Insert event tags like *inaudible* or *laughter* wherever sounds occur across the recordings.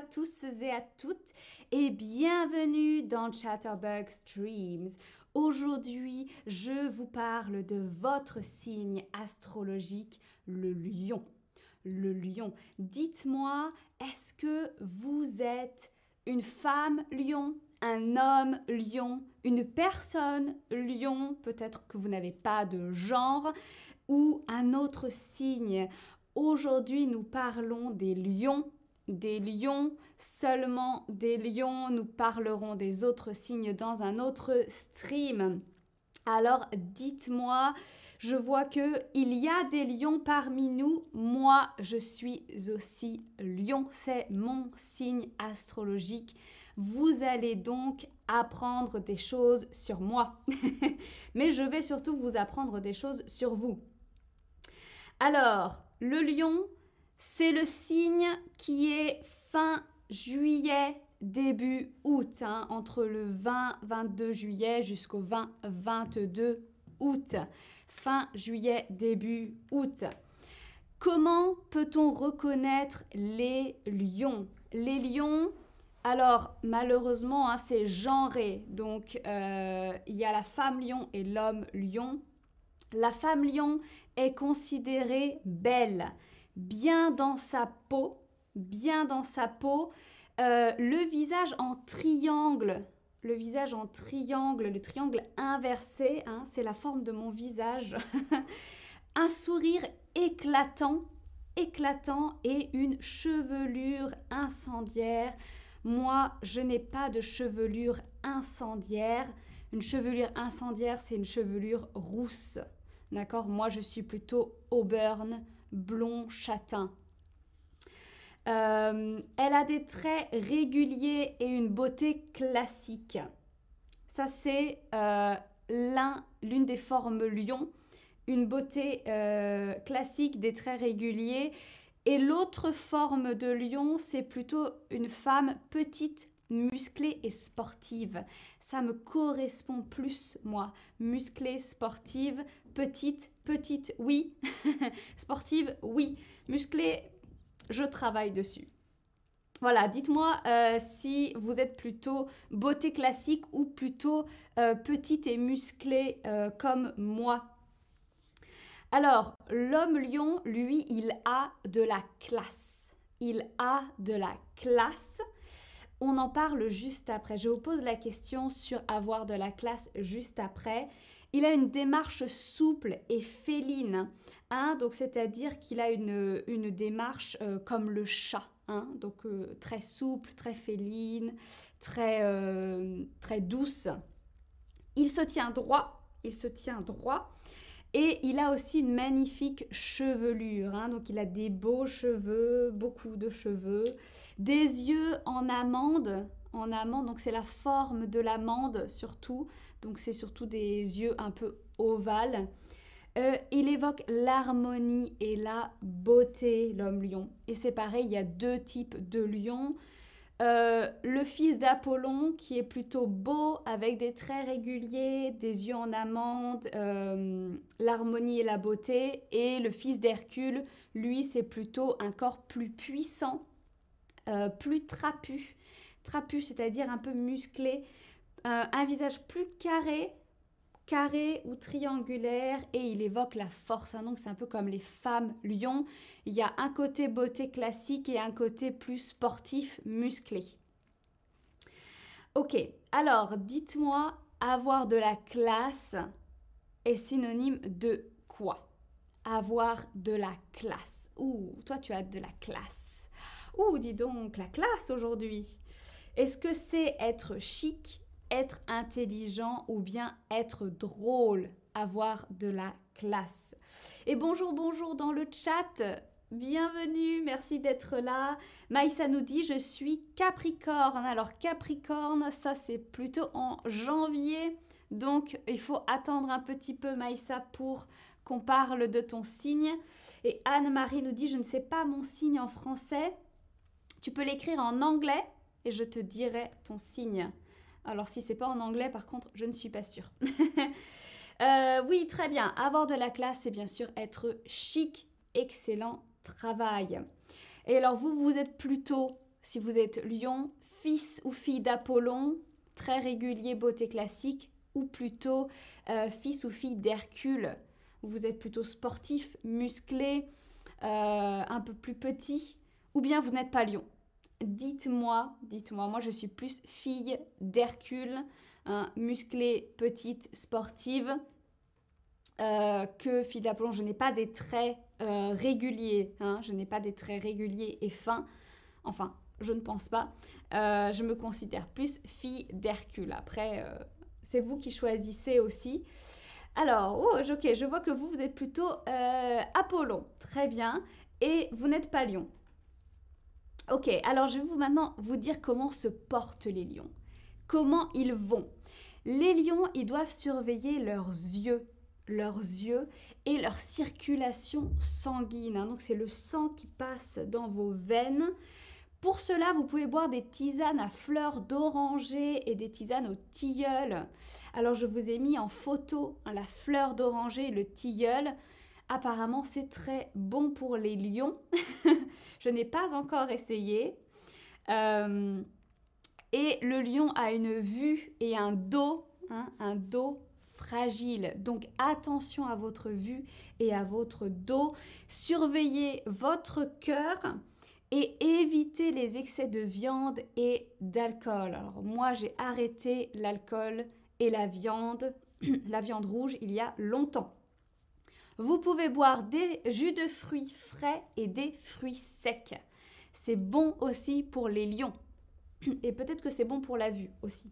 tous et à toutes et bienvenue dans Chatterbug Streams. Aujourd'hui, je vous parle de votre signe astrologique, le lion. Le lion. Dites-moi, est-ce que vous êtes une femme lion, un homme lion, une personne lion, peut-être que vous n'avez pas de genre, ou un autre signe? Aujourd'hui, nous parlons des lions. Des lions, seulement des lions. Nous parlerons des autres signes dans un autre stream. Alors dites-moi, je vois que il y a des lions parmi nous. Moi, je suis aussi lion, c'est mon signe astrologique. Vous allez donc apprendre des choses sur moi. *laughs* Mais je vais surtout vous apprendre des choses sur vous. Alors, le lion, c'est le signe qui est fin juillet, début août, hein, entre le 20-22 juillet jusqu'au 20-22 août. Fin juillet, début août. Comment peut-on reconnaître les lions? Les lions, alors malheureusement, hein, c'est genré. Donc euh, il y a la femme lion et l'homme lion. La femme lion est considérée belle, bien dans sa peau, bien dans sa peau, euh, le visage en triangle, le visage en triangle, le triangle inversé, hein, c'est la forme de mon visage, *laughs* un sourire éclatant, éclatant et une chevelure incendiaire. Moi, je n'ai pas de chevelure incendiaire. Une chevelure incendiaire, c'est une chevelure rousse. D'accord? Moi, je suis plutôt auburn, blond, châtain. Euh, elle a des traits réguliers et une beauté classique. Ça, c'est euh, l'une des formes lion. Une beauté euh, classique, des traits réguliers. Et l'autre forme de lion, c'est plutôt une femme petite, musclée et sportive. Ça me correspond plus, moi. Musclée, sportive, petite, petite, oui. *laughs* sportive, oui. Musclée, je travaille dessus. Voilà, dites-moi euh, si vous êtes plutôt beauté classique ou plutôt euh, petite et musclée euh, comme moi. Alors, l'homme lion, lui, il a de la classe. Il a de la classe. On en parle juste après. Je vous pose la question sur avoir de la classe juste après. Il a une démarche souple et féline, hein, donc c'est-à-dire qu'il a une, une démarche euh, comme le chat, hein, donc euh, très souple, très féline, très, euh, très douce. Il se tient droit, il se tient droit. Et il a aussi une magnifique chevelure, hein, donc il a des beaux cheveux, beaucoup de cheveux, des yeux en amande, en amande, donc c'est la forme de l'amande surtout, donc c'est surtout des yeux un peu ovales. Euh, il évoque l'harmonie et la beauté, l'homme lion. Et c'est pareil, il y a deux types de lions. Euh, le fils d'Apollon qui est plutôt beau avec des traits réguliers, des yeux en amande, euh, l'harmonie et la beauté. Et le fils d'Hercule, lui, c'est plutôt un corps plus puissant, euh, plus trapu. Trapu, c'est-à-dire un peu musclé, un visage plus carré, carré ou triangulaire et il évoque la force. Hein. donc c'est un peu comme les femmes lions. Il y a un côté beauté classique et un côté plus sportif, musclé. Ok, alors dites-moi, avoir de la classe est synonyme de quoi? Avoir de la classe. Ouh, toi tu as de la classe. Ouh, dis donc, la classe aujourd'hui. Est-ce que c'est être chic, être intelligent ou bien être drôle, avoir de la classe. Et bonjour, bonjour dans le chat. Bienvenue, merci d'être là. Maïssa nous dit je suis Capricorne. Alors Capricorne, ça c'est plutôt en janvier. Donc il faut attendre un petit peu Maïssa pour qu'on parle de ton signe. Et Anne-Marie nous dit je ne sais pas mon signe en français. Tu peux l'écrire en anglais et je te dirai ton signe. Alors si c'est pas en anglais, par contre, je ne suis pas sûre. *laughs* Euh, oui, très bien. Avoir de la classe, c'est bien sûr être chic, excellent travail. Et alors vous, vous êtes plutôt si vous êtes lion, fils ou fille d'Apollon, très régulier, beauté classique, ou plutôt euh, fils ou fille d'Hercule. Vous êtes plutôt sportif, musclé, euh, un peu plus petit, ou bien vous n'êtes pas lion. Dites-moi, dites-moi, moi je suis plus fille d'Hercule, hein, musclée, petite, sportive, euh, que fille d'Apollon. Je n'ai pas des traits réguliers, hein, je n'ai pas des traits réguliers et fins. Enfin, je ne pense pas. je me considère plus fille d'Hercule. Après, c'est vous qui choisissez aussi. Alors, oh, ok, je vois que vous, vous êtes plutôt euh, Apollon. Très bien. Et vous n'êtes pas lion. Ok, alors je vais vous maintenant vous dire comment se portent les lions. Comment ils vont. Les lions, ils doivent surveiller leurs yeux leurs yeux et leur circulation sanguine. Hein. Donc c'est le sang qui passe dans vos veines. Pour cela, vous pouvez boire des tisanes à fleurs d'oranger et des tisanes au tilleul. Alors je vous ai mis en photo hein, la fleur d'oranger et le tilleul. Apparemment, c'est très bon pour les lions. *laughs* je n'ai pas encore essayé. Euh, et le lion a une vue et un dos, hein, un dos fragile. Donc attention à votre vue et à votre dos. Surveillez votre cœur et éviter les excès de viande et d'alcool. Alors moi j'ai arrêté l'alcool et la viande, *clears throat* la viande rouge il y a longtemps. Vous pouvez boire des jus de fruits frais et des fruits secs. C'est bon aussi pour les lions. *clears throat* Et peut-être que c'est bon pour la vue aussi.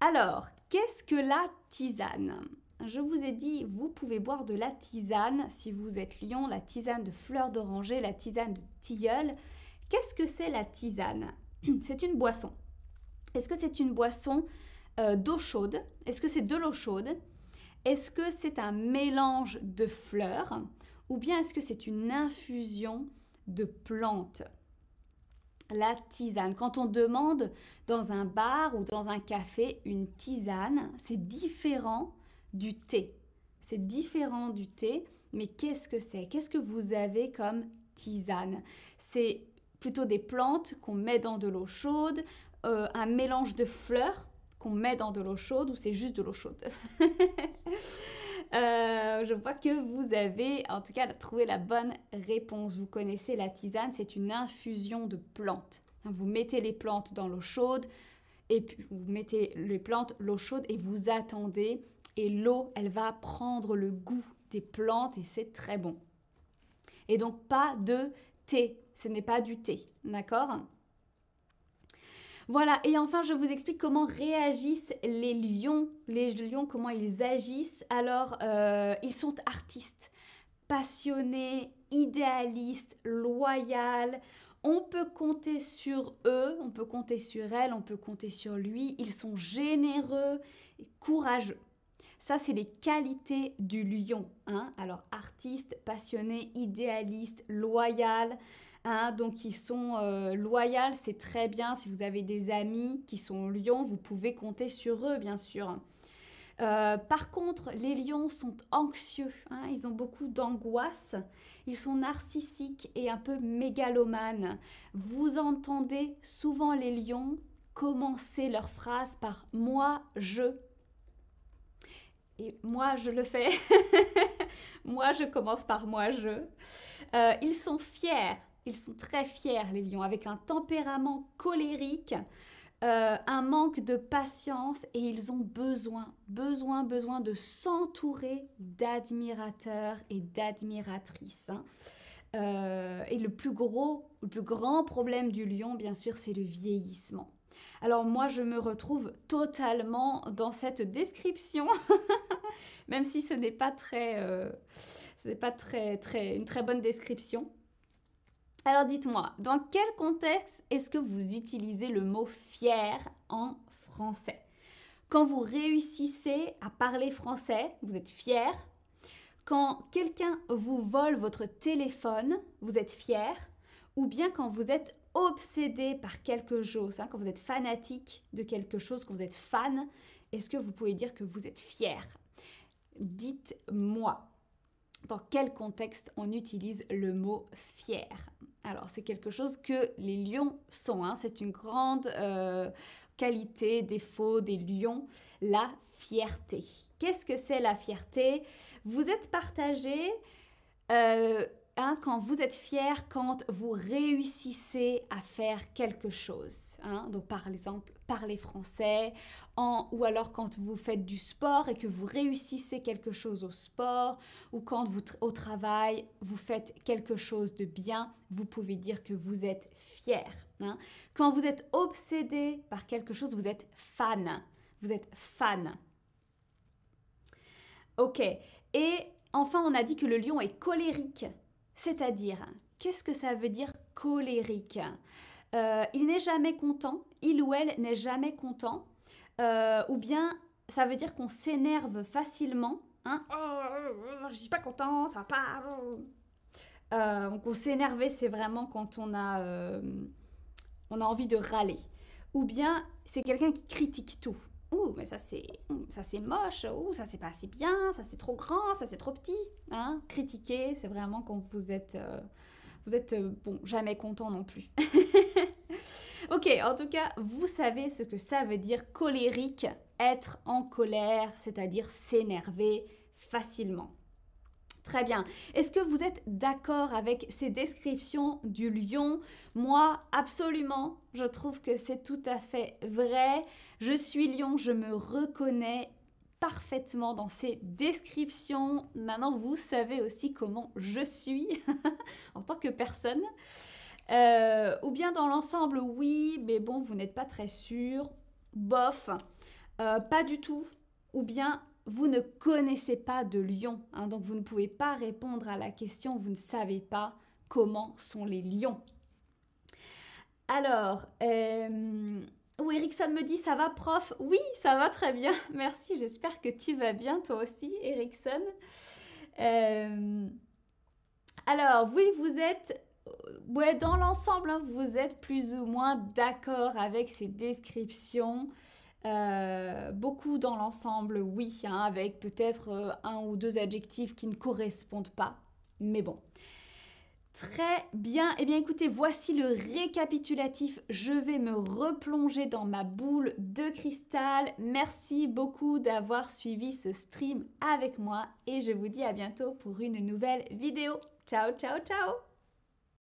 Alors, qu'est-ce que la tisane? Je vous ai dit, vous pouvez boire de la tisane si vous êtes lion, la tisane de fleurs d'oranger, la tisane de tilleul. Qu'est-ce que c'est la tisane? *clears throat* C'est une boisson. Est-ce que c'est une boisson euh, d'eau chaude? Est-ce que c'est de l'eau chaude? Est-ce que c'est un mélange de fleurs Ou bien est-ce que c'est une infusion de plantes? La tisane. Quand on demande dans un bar ou dans un café une tisane, c'est différent du thé. C'est différent du thé, mais qu'est-ce que c'est? Qu'est-ce que vous avez comme tisane? C'est plutôt des plantes qu'on met dans de l'eau chaude, euh, un mélange de fleurs qu'on met dans de l'eau chaude ou c'est juste de l'eau chaude? *laughs* Euh, Je vois que vous avez en tout cas trouvé la bonne réponse. Vous connaissez la tisane, c'est une infusion de plantes. Vous mettez les plantes dans l'eau chaude et puis vous mettez les plantes, l'eau chaude et vous attendez et l'eau, elle va prendre le goût des plantes et c'est très bon. Et donc pas de thé, ce n'est pas du thé, d'accord? Voilà, et enfin je vous explique comment réagissent les lions, les lions, comment ils agissent. Alors, euh, ils sont artistes, passionnés, idéalistes, loyaux. On peut compter sur eux, on peut compter sur elles, on peut compter sur lui. Ils sont généreux et courageux. Ça, c'est les qualités du lion. Hein. Alors, artiste, passionné, idéaliste, loyal. Hein. donc, ils sont euh, loyaux, c'est très bien. Si vous avez des amis qui sont lions, vous pouvez compter sur eux, bien sûr. Euh, par contre, les lions sont anxieux, hein. ils ont beaucoup d'angoisse, ils sont narcissiques et un peu mégalomanes. Vous entendez souvent les lions commencer leur phrase par moi, je, et moi, je le fais. *laughs* moi, je commence par moi, je. Euh, ils sont fiers. Ils sont très fiers, les lions, avec un tempérament colérique, euh, un manque de patience et ils ont besoin, besoin, besoin de s'entourer d'admirateurs et d'admiratrices. Hein. Euh, et le plus gros, le plus grand problème du lion, bien sûr, c'est le vieillissement. Alors moi, je me retrouve totalement dans cette description, *laughs* même si ce n'est pas très, euh, pas très, très, une très bonne description. Alors dites-moi, dans quel contexte est-ce que vous utilisez le mot fier en français? Quand vous réussissez à parler français, vous êtes fier. Quand quelqu'un vous vole votre téléphone, vous êtes fier. Ou bien quand vous êtes obsédé par quelque chose, hein, quand vous êtes fanatique de quelque chose, quand vous êtes fan, est-ce que vous pouvez dire que vous êtes fier? Dites-moi. dans quel contexte on utilise le mot fier? Alors, c'est quelque chose que les lions sont. Hein. C'est une grande euh, qualité, défaut des lions, la fierté. Qu'est-ce que c'est la fierté? Vous êtes partagé. Euh, Hein, quand vous êtes fier, quand vous réussissez à faire quelque chose. Hein, donc par exemple, parler français, ou alors quand vous faites du sport et que vous réussissez quelque chose au sport, ou quand au travail, vous faites quelque chose de bien, vous pouvez dire que vous êtes fier. Hein. Quand vous êtes obsédé par quelque chose, vous êtes fan. Vous êtes fan. Ok. Et enfin, on a dit que le lion est colérique. C'est-à-dire, qu'est-ce que ça veut dire colérique? Euh, Il n'est jamais content, il ou elle n'est jamais content, euh, ou bien ça veut dire qu'on s'énerve facilement. Hein? Oh, je suis pas content, ça va pas. Euh, donc on s'énerver, c'est vraiment quand on a, on a envie de râler. Ou bien c'est quelqu'un qui critique tout. Ouh, mais ça c'est, ça c'est moche, ouh, ça c'est pas assez bien, ça c'est trop grand, ça c'est trop petit. Hein Critiquer, c'est vraiment quand vous êtes, euh, vous êtes, euh, bon, jamais content non plus. *laughs* ok, en tout cas, vous savez ce que ça veut dire colérique, être en colère, c'est-à-dire s'énerver facilement. Très bien. Est-ce que vous êtes d'accord avec ces descriptions du lion? Moi, absolument. Je trouve que c'est tout à fait vrai. Je suis lion, je me reconnais parfaitement dans ces descriptions. Maintenant, vous savez aussi comment je suis *laughs* en tant que personne. Euh, ou bien dans l'ensemble, oui, mais bon, vous n'êtes pas très sûr. Bof, euh, pas du tout. Ou bien vous ne connaissez pas de lion, hein, donc vous ne pouvez pas répondre à la question, vous ne savez pas comment sont les lions. Alors, euh, me dit ça va prof? Oui, ça va très bien, *laughs* merci, j'espère que tu vas bien toi aussi, Erickson. Euh, alors, oui, vous êtes ouais, dans l'ensemble, hein, vous êtes plus ou moins d'accord avec ces descriptions. Euh, beaucoup dans l'ensemble, oui, hein, avec peut-être euh, un ou deux adjectifs qui ne correspondent pas. Mais bon. Très bien. Eh bien écoutez, voici le récapitulatif. Je vais me replonger dans ma boule de cristal. Merci beaucoup d'avoir suivi ce stream avec moi et je vous dis à bientôt pour une nouvelle vidéo. Ciao, ciao, ciao